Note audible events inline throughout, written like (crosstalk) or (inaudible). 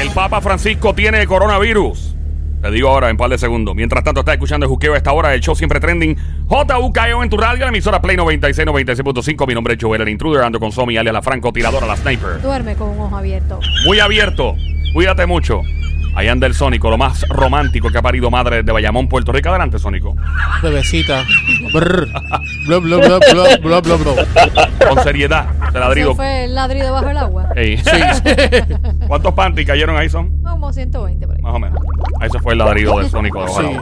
El Papa Francisco tiene coronavirus. Te digo ahora en par de segundos. Mientras tanto, estás escuchando el juqueo a esta hora, el show siempre trending. JUKEO en tu radio, la emisora Play 96, 96.5. Mi nombre es Joel, el intruder, ando con Somi, alias la franco, tiradora, la sniper. Duerme con un ojo abierto. Muy abierto. Cuídate mucho. Ahí anda el Sónico, lo más romántico que ha parido madre de Bayamón, Puerto Rico. Adelante, Sónico. Bebecita. (laughs) Brr. Bla, bla, bla, bla, bla, bla. Con seriedad. Te ladrido. ¿Eso fue el ladrido bajo el agua? Ey. Sí. (laughs) ¿Cuántos panties cayeron ahí son? Como 120 por ahí. Más o menos. Ahí se fue el ladrido del Sónico del Sí.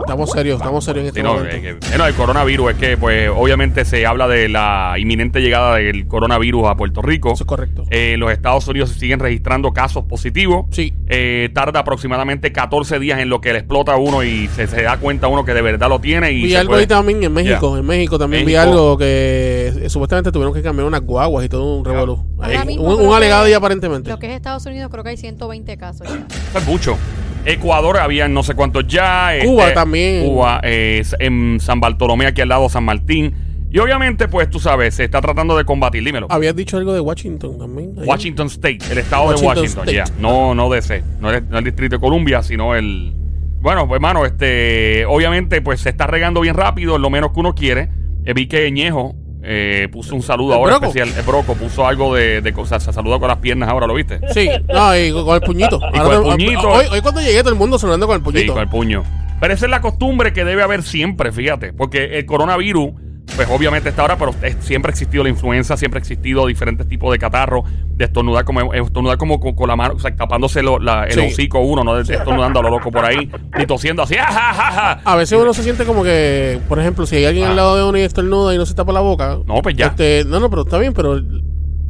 Estamos serios, estamos serios en este Sí, no, momento. eh, que- el coronavirus es que, pues, obviamente se habla de la inminente llegada del coronavirus a Puerto Rico. Eso es correcto. Eh, los Estados Unidos siguen registrando casos positivos. Sí. Eh, tarda aproximadamente 14 días en lo que le explota a uno y se, se da cuenta uno que de verdad lo tiene. Y Vi algo puede- ahí también en México. Yeah. En México también vi algo que eh, supuestamente tuvieron que cambiar unas guaguas y todo un revolú. Mismo Un, alegado y aparentemente. Lo que es Estados Unidos, creo que hay 120 casos. ya. Es mucho. Ecuador había no sé cuántos ya. Cuba este, también. Cuba, eh, en San Bartolomé, aquí al lado San Martín. Y obviamente, pues tú sabes, se está tratando de combatir. Dímelo. Habías dicho algo de Washington también. Washington State, el estado Washington de Washington, ya. No, no DC, no el, no el Distrito de Columbia, sino el. Bueno, pues hermano, este, obviamente, pues se está regando bien rápido, lo menos que uno quiere. Eh, vi que Ñejo eh, puso un saludo ¿El ahora Broco? especial. El Broco puso algo de, de cosas, se saluda con las piernas ahora, ¿lo viste? Sí, no, y con el puñito. Y Ahora con el puñito. Hoy, hoy cuando llegué todo el mundo saludando con el Sí, puñito. con el puño. Pero esa es la costumbre que debe haber siempre, fíjate. Porque el coronavirus, pues obviamente está ahora, pero es- siempre ha existido la influenza, siempre ha existido diferentes tipos de catarro, de estornudar como, estornudar como con, con la mano, o sea, tapándose lo- la- el Sí. hocico uno, no de estornudando a lo loco por ahí, ni tosiendo así, ¡ah, ja, ja, ja! A veces uno se siente como que, por ejemplo, si hay alguien Ah. al lado de uno y estornuda y no se tapa la boca. No, pues ya. Este, no, no, pero está bien, pero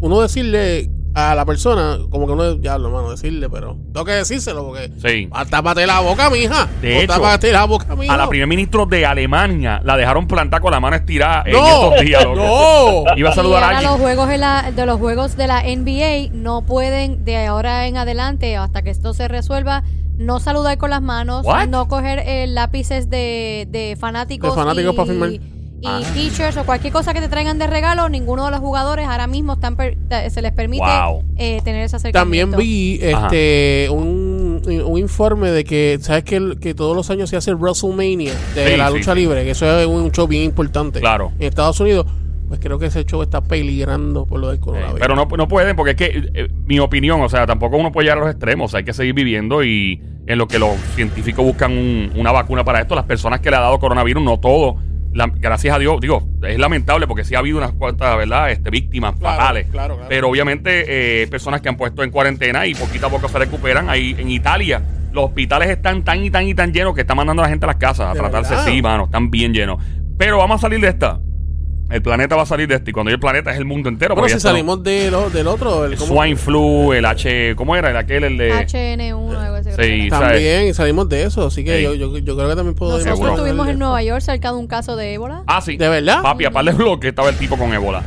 uno decirle a la persona, como que uno, ya, hermano, decirle, pero tengo que decírselo porque. Sí. Tápate la boca, mija. De O hecho, tápate la boca, mija. A la primer ministro de Alemania la dejaron plantar con la mano estirada en ¡No! estos días. (laughs) ¡No! Iba a saludar y a alguien. los juegos de la, de los juegos de la NBA no pueden de ahora en adelante hasta que esto se resuelva no saludar con las manos, What? no coger eh, lápices de, de fanáticos, De fanáticos y, para firmar. Y Ah. t-shirts o cualquier cosa que te traigan de regalo, ninguno de los jugadores ahora mismo están per- se les permite Wow. eh, tener ese acercamiento. También vi Ajá. este un, un informe de que, ¿sabes que, el- que todos los años se hace el WrestleMania de Sí, la sí, lucha sí. libre? Que eso es un show bien importante. Claro. En Estados Unidos, pues creo que ese show está peligrando por lo del Eh, coronavirus. pero no, no pueden, porque es que, eh, mi opinión, o sea, tampoco uno puede llegar a los extremos. Hay que seguir viviendo y en lo que los científicos buscan un- una vacuna para esto, las personas que le ha dado coronavirus, no todo. La- gracias a Dios, digo, es lamentable porque sí ha habido unas cuantas, ¿verdad? Este, víctimas Claro, fatales. claro, claro. Pero obviamente, eh, personas que han puesto en cuarentena y poquito a poco se recuperan. Ahí en Italia, los hospitales están tan y tan y tan llenos que están mandando a la gente a las casas a ¿De tratarse. verdad? Sí, mano, están bien llenos. Pero vamos a salir de esta. El planeta va a salir de esta. Y cuando yo el planeta es el mundo entero. Bueno, si salimos de lo- del otro, el, swine flu, el H, ¿cómo era? El aquel, el de HN1 algo así. Sí. También, y salimos de eso, así que Sí. yo, yo, yo creo que también puedo Nosotros Seguro. estuvimos en Nueva. York cerca de un caso de ébola. Ah, sí. ¿De verdad? Papi, a par de bloques estaba el tipo con ébola.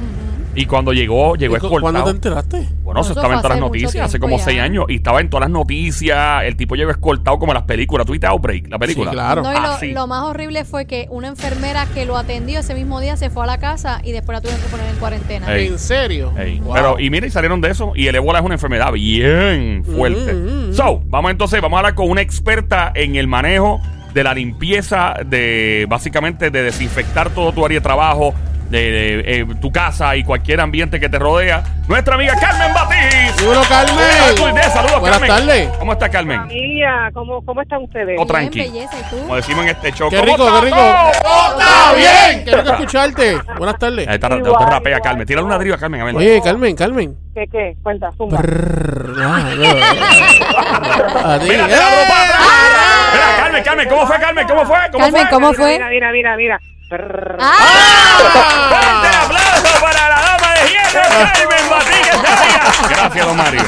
Y cuando llegó, llegó ¿Y cu- escoltado. ¿Cuándo te enteraste? Bueno, eso Eso estaba en todas las noticias, hace como ya. seis años. Y estaba en todas las noticias. El tipo llegó escoltado como en las películas. ¿Tuviste Outbreak, la película? Sí, claro. No, y lo, Ah, sí. lo más horrible fue que una enfermera que lo atendió ese mismo día se fue a la casa y después la tuvieron que poner en cuarentena. Ey. ¿En serio? Ey, Wow. Pero, y mira, y salieron de eso. Y el ébola es una enfermedad bien fuerte. Mm, mm, So, vamos entonces, vamos a hablar con una experta en el manejo de la limpieza, de básicamente de desinfectar todo tu área de trabajo, de, de, eh, tu casa y cualquier ambiente que te rodea. Nuestra amiga Carmen Batiz. Dímelo, Carmen. Saludos, Buenas Carmen. tardes. ¿Cómo está Carmen? Familia, ¿cómo, ¿cómo están ustedes? Oh, Bien, tranqui. belleza, ¿y tú? Como decimos en este show. Qué ¿cómo rico, qué rico. todo? ¡Está bien! Qué rico escucharte. Buenas tardes. Ahí está, te- te Igual, rapea, igual, Carmen. Tírale una driba, Carmen. A ver. Oye, Carmen, Carmen. ¿Qué, qué? Cuenta, zumba. Ah, no. A ti. Mira, Carmen, Carmen, ¿cómo fue, Carmen? ¿Cómo fue? ¿Cómo Carmen, fue? ¿cómo fue? Mira, mira, mira, mira. Brrr. ¡Fuerte aplauso para la dama de hierro, Carmen Batí, Gracias, don Mario.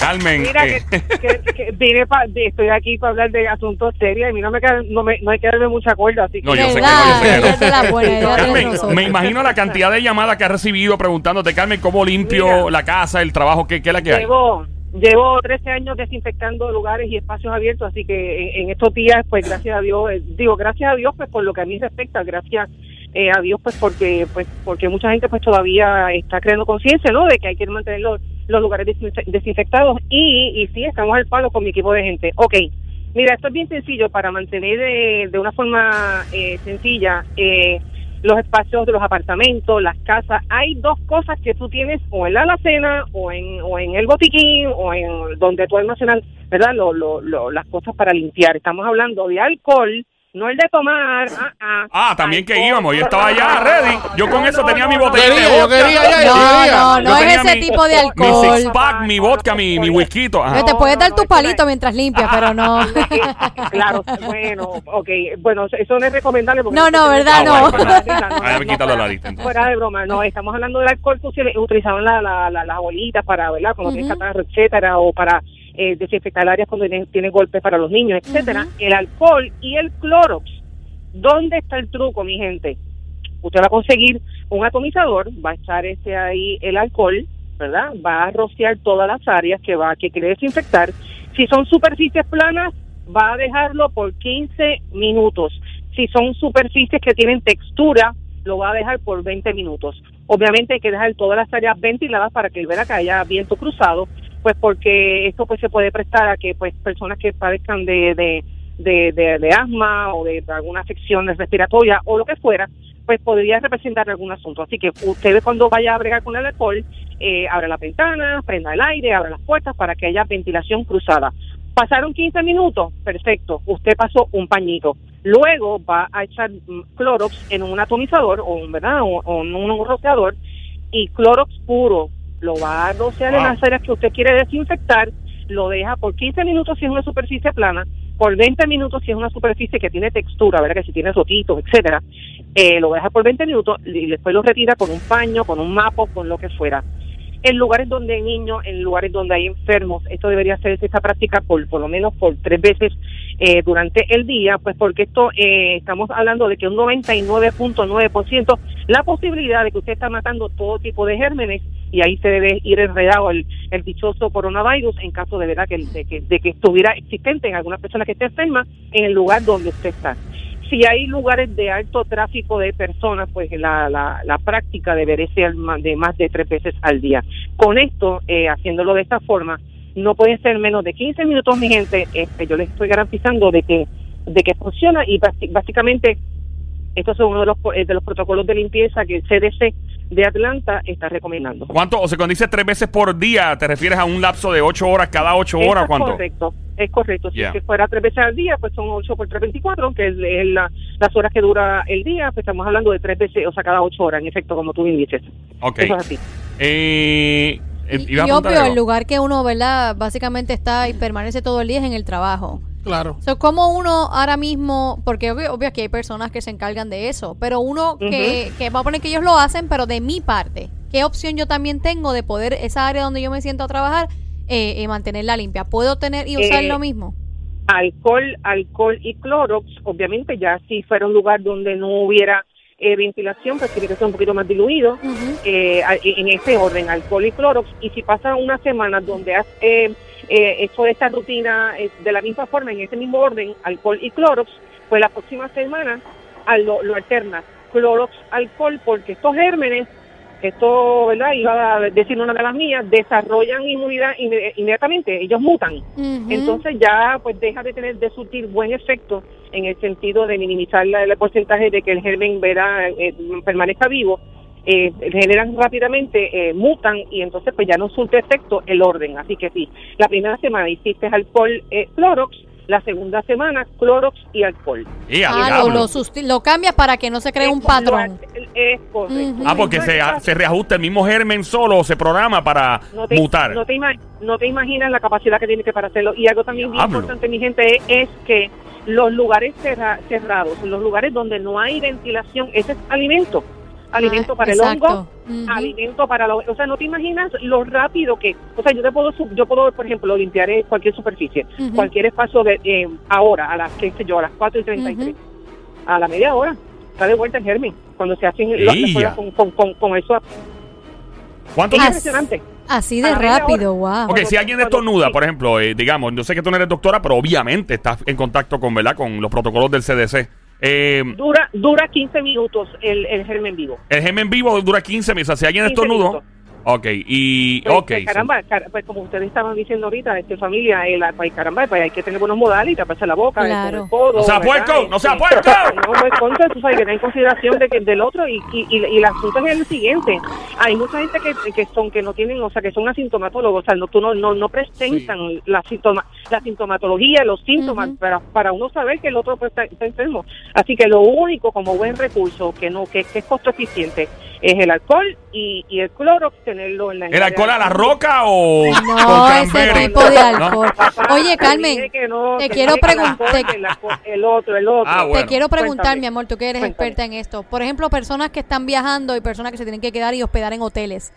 Carmen. Mira, eh, que, que, que vine pa- de- estoy aquí para hablar de asuntos serios y a mí no me, queda- no, me, no hay que darme mucha cuerda, así que... No, yo sé que no, yo sé que no. Ella es de la buena, ella es de Carmen, nosotros. me imagino la cantidad de llamadas que has recibido preguntándote, Carmen, cómo limpio Mira. la casa, el trabajo, qué, qué es la que hay. Llevo, llevo 13 años desinfectando lugares y espacios abiertos, así que en, estos días, pues gracias a Dios, eh, digo gracias a Dios, pues por lo que a mí respecta, gracias eh, a Dios, pues porque pues porque mucha gente pues todavía está creando conciencia, ¿no? De que hay que mantener los, los lugares desinfe- desinfectados y, y sí, estamos al palo con mi equipo de gente. Ok, mira, esto es bien sencillo para mantener de, de una forma eh, sencilla eh, los espacios de los apartamentos, las casas. Hay dos cosas que tú tienes o en la alacena o en, o en el botiquín o en donde tú almacenas, ¿verdad? Lo, lo, lo- las cosas para limpiar. Estamos hablando de alcohol, no el de tomar. Ah, ah, Ah, también que Alcohol. íbamos. Yo estaba ya ready. Yo con No, eso no, tenía no, mi botella de Quería, yo vodka. quería ya, yo No, quería. no, Yo no es tenía ese mi- tipo de Mi alcohol. six pack, mi vodka, mi, mi whisky. Ajá. Te puedes dar tu palito mientras limpias, pero no. (laughs) claro, bueno, ok, bueno, eso no es recomendable. porque No, no, ¿verdad? Ah, No. bueno, Ah, no, (laughs) quitarlo de la fuera- lista, entonces. Fuera de broma, no, estamos hablando del alcohol que se utilizaban la, la, la- las bolitas para, ¿verdad? Cuando tienes catarro, etcétera, o para eh, desinfectar áreas cuando tienen, tienen golpes para los niños, etcétera. El alcohol y el Clorox. ¿Dónde está el truco, mi gente? Usted va a conseguir un atomizador, va a echar este ahí el alcohol, ¿verdad? Va a rociar todas las áreas que va que quiere desinfectar. Si son superficies planas, va a dejarlo por 15 minutos. Si son superficies que tienen textura, lo va a dejar por 20 minutos. Obviamente hay que dejar todas las áreas ventiladas para que vea que haya viento cruzado, pues porque esto pues se puede prestar a que pues personas que padezcan de, de, de, de- asma o de, alguna afección respiratoria o lo que fuera, pues podría representar algún asunto. Así que usted cuando vaya a bregar con el alcohol, eh, abra la ventana, prenda el aire, abra las puertas para que haya ventilación cruzada. Pasaron 15 minutos, perfecto, usted pasó un pañito. Luego va a echar Clorox en un atomizador o, un, ¿verdad? o, o en un rociador y Clorox puro lo va a rociar en Wow. las áreas que usted quiere desinfectar, lo deja por 15 minutos si es una superficie plana, por 20 minutos si es una superficie que tiene textura, ¿verdad? Que si tiene rotitos, etcétera, eh, lo deja por 20 minutos y después lo retira con un paño, con un mapo, con lo que fuera. En lugares donde hay niños, en lugares donde hay enfermos, esto debería hacerse esta práctica por por lo menos por tres veces eh, durante el día, pues porque esto eh, estamos hablando de que un 99.9% la posibilidad de que usted está matando todo tipo de gérmenes y ahí se debe ir enredado el, el dichoso coronavirus en caso de verdad que, de, que, que estuviera existente en alguna persona que esté enferma en el lugar donde usted está. Si hay lugares de alto tráfico de personas, pues la, la, la práctica debería ser de más de tres veces al día. Con esto, eh, haciéndolo de esta forma, no pueden ser menos de 15 minutos, mi gente. Este, yo les estoy garantizando de que de que funciona y básicamente estos son uno de los, eh, de los protocolos de limpieza que el CDC de Atlanta está recomendando. ¿Cuánto? O sea, cuando dices tres veces por día, ¿te refieres a un lapso de ocho horas cada ocho Eso horas? es ¿Cuánto? correcto, es correcto. Si Yeah. es que fuera tres veces al día, pues son 8 por 3, 24, que es, es la- las horas que dura el día, pues estamos hablando de tres veces, o sea, cada ocho horas, en efecto, como tú bien dices. Ok. Eso es así. Eh, eh, Y, y obvio, algo. el lugar que uno, ¿verdad? Básicamente está y permanece todo el día es en el trabajo. Claro. So, como uno ahora mismo, porque obvio, obvio que hay personas que se encargan de eso, pero uno que, que va a poner que ellos lo hacen, pero de mi parte, ¿qué opción yo también tengo de poder, esa área donde yo me siento a trabajar, eh, eh, mantenerla limpia? ¿Puedo tener y usar Eh, lo mismo? alcohol, alcohol y Clorox, obviamente ya si fuera un lugar donde no hubiera eh, ventilación, pues tiene que ser un poquito más diluido. Ujú. eh, en ese orden, alcohol y Clorox. Y si pasa una semana donde has eh, eh, hecho esta rutina eh, de la misma forma, en ese mismo orden, alcohol y Clorox, pues la próxima semana a lo, lo alternas. Clorox, alcohol, porque estos gérmenes, esto, ¿verdad? Iba a decir una de las mías, desarrollan inmunidad inme- inmediatamente, ellos mutan. Entonces ya pues deja de tener de surtir buen efecto en el sentido de minimizar la- el porcentaje de que el germen verá, eh, permanezca vivo. Eh, generan rápidamente, eh, mutan y entonces pues ya no surte efecto el orden. Así que sí, la primera semana hiciste alcohol, eh, Clorox, la segunda semana Clorox y alcohol. ¡Eh, a Ah, lo, cambias para que no se cree un patrón. Es correcto. Ah, porque se, se reajusta el mismo germen solo se programa para no te, mutar. No te, no te imaginas la capacidad que tiene que para hacerlo. Y algo también bien importante, mi gente, es, es que los lugares cerra- cerrados, los lugares donde no hay ventilación, ese es alimento. Alimento Ah, para exacto. el hongo, alimento para los... O sea, no te imaginas lo rápido que... O sea, yo te puedo, su- yo puedo por ejemplo, limpiar eh, cualquier superficie, cualquier espacio de eh, ahora, a las, qué sé yo, a las 4 y 33. A la media hora, está de vuelta el germen. Cuando se hacen las con, con, con, con eso. ¿Cuánto Es impresionante. Así de la rápido, wow. Ok, Cuando- si alguien estornuda, por ejemplo, eh, digamos, yo sé que tú no eres doctora, pero obviamente estás en contacto con, ¿verdad? Con los protocolos del CDC. Eh, Dura, dura 15 minutos el, el germen vivo. el germen vivo dura 15 minutos. O sea, si alguien 15 estornudó, minutos. Ok, y. Pues, ok. pues, caramba, car- pues como ustedes estaban diciendo ahorita, este, familia, el, pues, caramba, pues hay que tener buenos modales y taparse la boca, Claro. el codo, No sea puerco, no sea puerco. (laughs) No, pues contra, tú sabes que tener en consideración de que, del otro y, y, y, y el asunto es el siguiente. Hay mucha gente que, que son, que no tienen, o sea, que son asintomatólogos, o sea, no, tú no, no, no presentan la, sintoma, la sintomatología, los síntomas para, para uno saber que el otro pues, está, está enfermo. Así que lo único como buen recurso que no que, que es costo eficiente es el alcohol y, y el cloro, tenerlo en la ¿El alcohol a la roca o.? No, con ese tipo de alcohol. Oye, Carmen, no, te quiero preguntar- el, otro, el otro. Ah, bueno. Te quiero preguntar, Cuéntame. mi amor, tú que eres Cuéntame. experta en esto. Por ejemplo, personas que están viajando y personas que se tienen que quedar y hospedar en hoteles.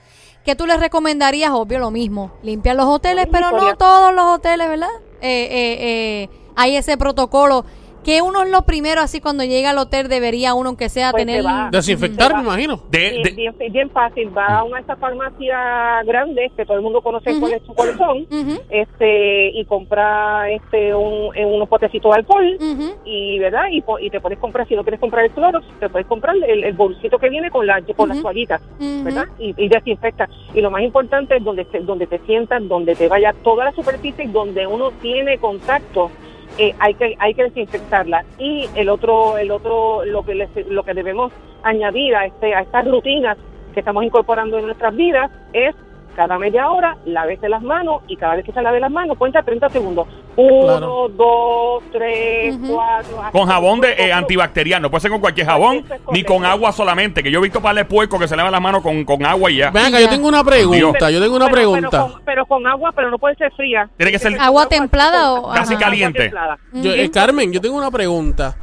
¿Qué tú les recomendarías? Obvio, lo mismo. Limpiar los hoteles, pero no todos los hoteles, ¿verdad? Eh, eh, eh, hay ese protocolo. Que uno es lo primero, así cuando llega al hotel, debería uno, aunque sea, Pues tener... se. Desinfectar, me imagino. De- Bien, de- bien, bien fácil, va a una de estas farmacias grandes que todo el mundo conoce cuáles, cuáles son, Ujú, este y compra este un, en unos potecitos de alcohol y verdad y, te puedes comprar si no quieres comprar el cloro te puedes comprar el, el bolsito que viene con la con las toallitas verdad y, y desinfecta. Y lo más importante es donde donde te sientas donde te vaya toda la superficie y donde uno tiene contacto eh, hay que hay que desinfectarla. Y el otro el otro lo que les- lo que debemos añadir a este a estas rutinas que estamos incorporando en nuestras vidas es cada media hora lávese las manos y cada vez que se lave las manos cuenta 30 segundos uno Claro. dos tres cuatro Con jabón de eh, antibacteriano, no puede ser con cualquier jabón, Eso es ni con agua solamente, que yo he visto para de puerco que se lavan las manos con, con agua y ya. Ven acá, Ya. yo tengo una pregunta. Yo tengo una Pero- pero pregunta. con- Pero con, agua, pero no puede ser fría. Tiene que ser ¿Agua templada o- Casi Ajá. caliente. templada. Yo, eh, Carmen, yo tengo una pregunta.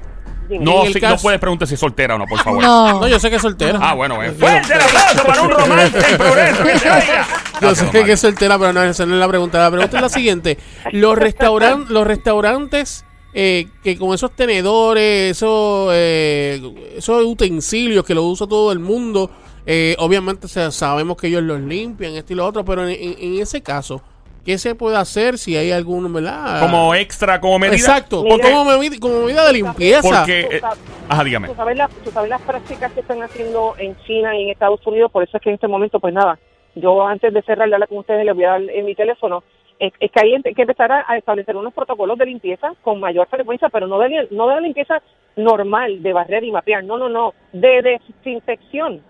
No, si- no puedes preguntar si es soltera o no, por favor. No. No, yo sé que es soltera. Ah, bueno, eh. fuerte el aplauso para un romance en progreso. que se (laughs) oiga. Yo Gracias, sé que es soltera, pero no, esa no es la pregunta. La pregunta es la siguiente. Los, restauran (laughs) los restaurantes eh, que con esos tenedores, esos, eh, esos utensilios que los usa todo el mundo, eh, obviamente se- sabemos que ellos los limpian, esto y lo otro, pero en, en- en ese caso, ¿qué se puede hacer si hay algún, verdad? Como extra, como medida. Exacto, Mira. como, medida, como medida de limpieza. Porque. eh, ajá, dígame. ¿Tú sabes, las, tú sabes las prácticas que están haciendo en China y en Estados Unidos, por eso es que en este momento, pues nada, yo antes de cerrar la hablar con ustedes les voy a dar en mi teléfono, es, es que hay que empezar a, a establecer unos protocolos de limpieza con mayor frecuencia, pero no de, no de la limpieza normal, de barrer y mapear, no, no, no, de desinfección.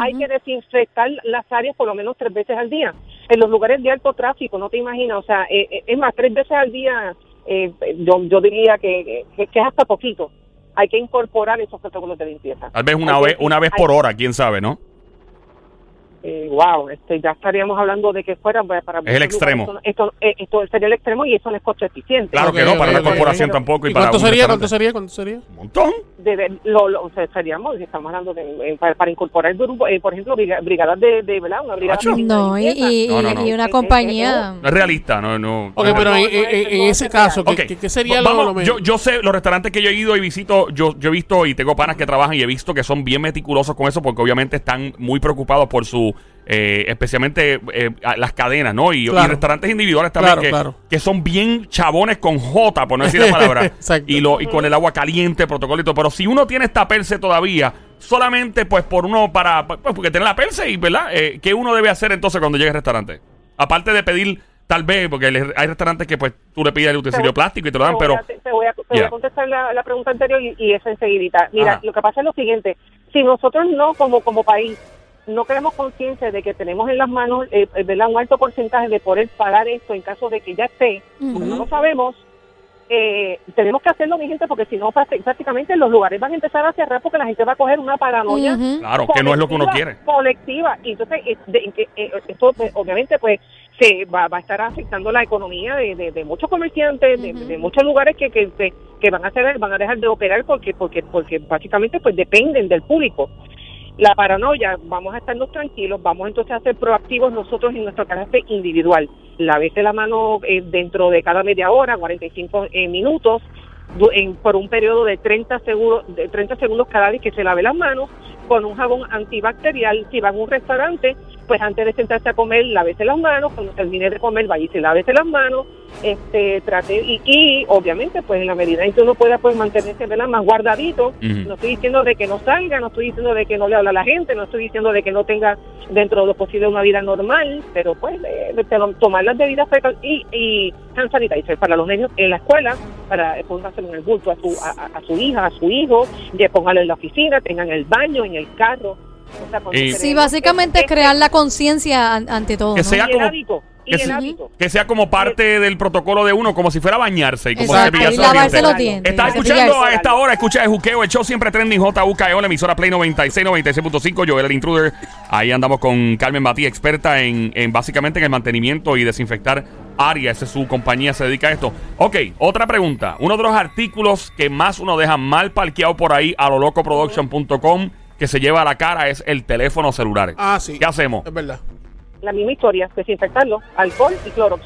Hay que desinfectar las áreas por lo menos tres veces al día. En los lugares de alto tráfico, no te imaginas, o sea, eh, eh, es más, tres veces al día, eh, yo, yo diría que, que, que es hasta poquito. Hay que incorporar esos protocolos de limpieza. Tal vez una Hay que- vez, una vez hay- por hora, quién sabe, ¿no? Eh, wow, este, ya estaríamos hablando de que fuera para, para Es el extremo. Esto, esto, eh, esto sería el extremo y eso no es costo eficiente. Claro que no, para ok, corporación tampoco. ¿Y, ¿Y para cuánto un sería? ¿Cuánto sería? ¿Cuánto sería? Un montón. de, de- lo, lo- o sea, seríamos, estamos hablando de, eh, para, para incorporar grupos, eh, por ejemplo, briga- brigadas de, de, ¿verdad? Una brigada de No, y, y- No, no, no. y una Eh, compañía... No es realista, no, no. Ok, pero no, en, no, en- no, en no, ese caso, ¿qué, Ok, qué- qué sería vamos, lo, lo yo, yo sé, los restaurantes que yo he ido y visito, yo, yo he visto y tengo panas que trabajan y he visto que son bien meticulosos con eso porque obviamente están muy preocupados por su, eh, especialmente eh, las cadenas, ¿no? Y, Claro. y restaurantes individuales también Claro, que, claro. que son bien chabones con J, por no decir la palabra. (laughs) Y, lo, y con el agua caliente, protocolo y todo. Pero si uno tiene esta perse todavía, solamente pues por uno para, pues porque tiene la perse y, ¿verdad? Eh, ¿Qué uno debe hacer entonces cuando llegue al restaurante? Aparte de pedir, tal vez, porque hay restaurantes que pues tú le pides el utensilio Te- plástico y te lo dan, Te voy pero... a- te, te voy a, te voy a contestar la, la pregunta anterior y, y esa enseguidita. Mira, Ajá. lo que pasa es lo siguiente. Si nosotros no, como, como país, no tenemos conciencia de que tenemos en las manos eh, eh, ¿verdad? un alto porcentaje de poder pagar esto en caso de que ya esté, como no lo sabemos, eh, tenemos que hacerlo, mi gente, porque si no, práct- prácticamente los lugares van a empezar a cerrar porque la gente va a coger una paranoia. Ujú. Claro, que no es lo que uno colectiva, quiere. Colectiva. Y entonces, eh, de- que, eh, esto pues, obviamente pues se va, va a estar afectando la economía de, de- de muchos comerciantes, de, muchos lugares que, que, que- que van a hacer, van a dejar de operar porque porque porque básicamente pues dependen del público. La paranoia, vamos a estarnos tranquilos, vamos entonces a ser proactivos nosotros en nuestro carácter individual. Lávese la mano eh, dentro de cada media hora, 45 eh, minutos, en- por un periodo de 30 segundos, de 30 segundos cada vez que se lave las manos con un jabón antibacterial. Si va a un restaurante, pues antes de sentarse a comer, lávese las manos. Cuando termine de comer, vaya y se lávese las manos. Este, trate, y, y obviamente, pues en la medida en que uno pueda pues mantenerse ¿verdad? más guardadito, no estoy diciendo de que no salga, no estoy diciendo de que no le habla a la gente, no estoy diciendo de que no tenga dentro de lo posible una vida normal, pero pues eh, de tomar las debidas y, y hand sanitizer para los niños en la escuela, para eh, póngaselo en el bulto a su, a, su hija, a su hijo, póngalo en la oficina, tengan el baño, en el carro. Y- Sí, básicamente es crear la conciencia an- ante todo. Que ¿no? sea como- hábito, que se- sea como parte del protocolo de uno, como si fuera bañarse y como Exacto, y lavarse dientes. los dientes. Está cepillarse. escuchando a esta hora, escucha el juqueo, el show siempre trending JUKEO, la emisora Play 96, 96.5, Joel el Intruder. Ahí andamos con Carmen Batí, experta en, en básicamente en el mantenimiento y desinfectar áreas. Esa es su compañía, se dedica a esto. Ok, otra pregunta. Uno de los artículos que más uno deja mal parqueado por ahí a lo locoproduction.com que se lleva a la cara es el teléfono celular. Ah, sí. ¿Qué hacemos? Es verdad. La misma historia, desinfectarlo, alcohol y clorox.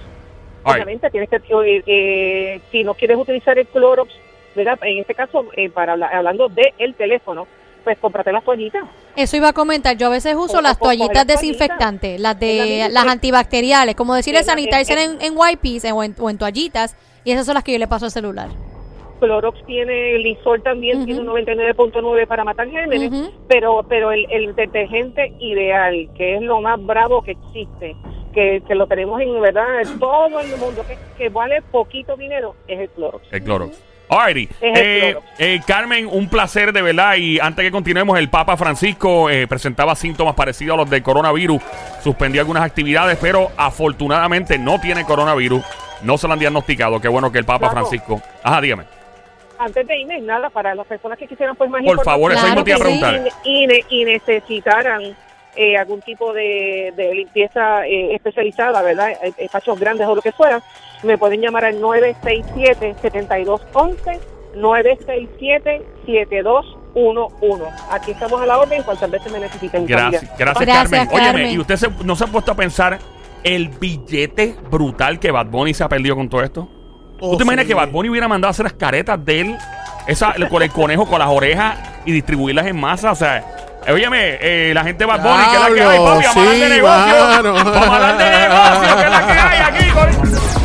All right. Obviamente tienes que, eh, eh, si no quieres utilizar el Clorox, ¿verdad? En este caso, eh, para habla- hablando del el teléfono, pues cómprate las toallitas. Eso iba a comentar. Yo a veces uso O- las toallitas desinfectantes, las la de las antibacteriales, como decir el Es la- sanitizer es- en, en wipes en- o, en, o en toallitas, y esas son las que yo le paso al celular. Clorox tiene, Lysol también Ujú. tiene un 99.9 para matar gérmenes, Ujú. pero pero el, el detergente ideal, que es lo más bravo que existe, que, que lo tenemos en verdad en todo el mundo, que, que vale poquito dinero, es el Clorox. El Clorox. Alrighty. Es el Eh, eh, Carmen, un placer de verdad. Y antes que continuemos, el Papa Francisco eh, presentaba síntomas parecidos a los del coronavirus. Suspendió algunas actividades, pero afortunadamente no tiene coronavirus. No se lo han diagnosticado. Qué bueno que el Papa Claro. Francisco. Ajá, dígame. Antes de irme, nada, para las personas que quisieran pues más Por favor, eso mismo te iba a información y, y ne- y necesitaran eh, algún tipo de, de limpieza eh, especializada, ¿verdad? Eh, Espachos grandes o lo que fuera, me pueden llamar al 967-7211, 967-7211. Aquí estamos a la orden cuantas veces me necesiten. Gracias, gracias, Gracias, Carmen. Óyeme, Carmen. ¿y usted se- no se ha puesto a pensar el billete brutal que Bad Bunny se ha perdido con todo esto? ¿Tú te imaginas que Bad Bunny hubiera mandado a hacer las caretas de él esa, con el conejo, con las orejas y distribuirlas en masa? O sea, Óyeme, eh, la gente de Bad Bunny, que es la que hay, papi, vamos sí, a hablar de negocio. Mano. Vamos a hablar de negocio, que es la que hay aquí.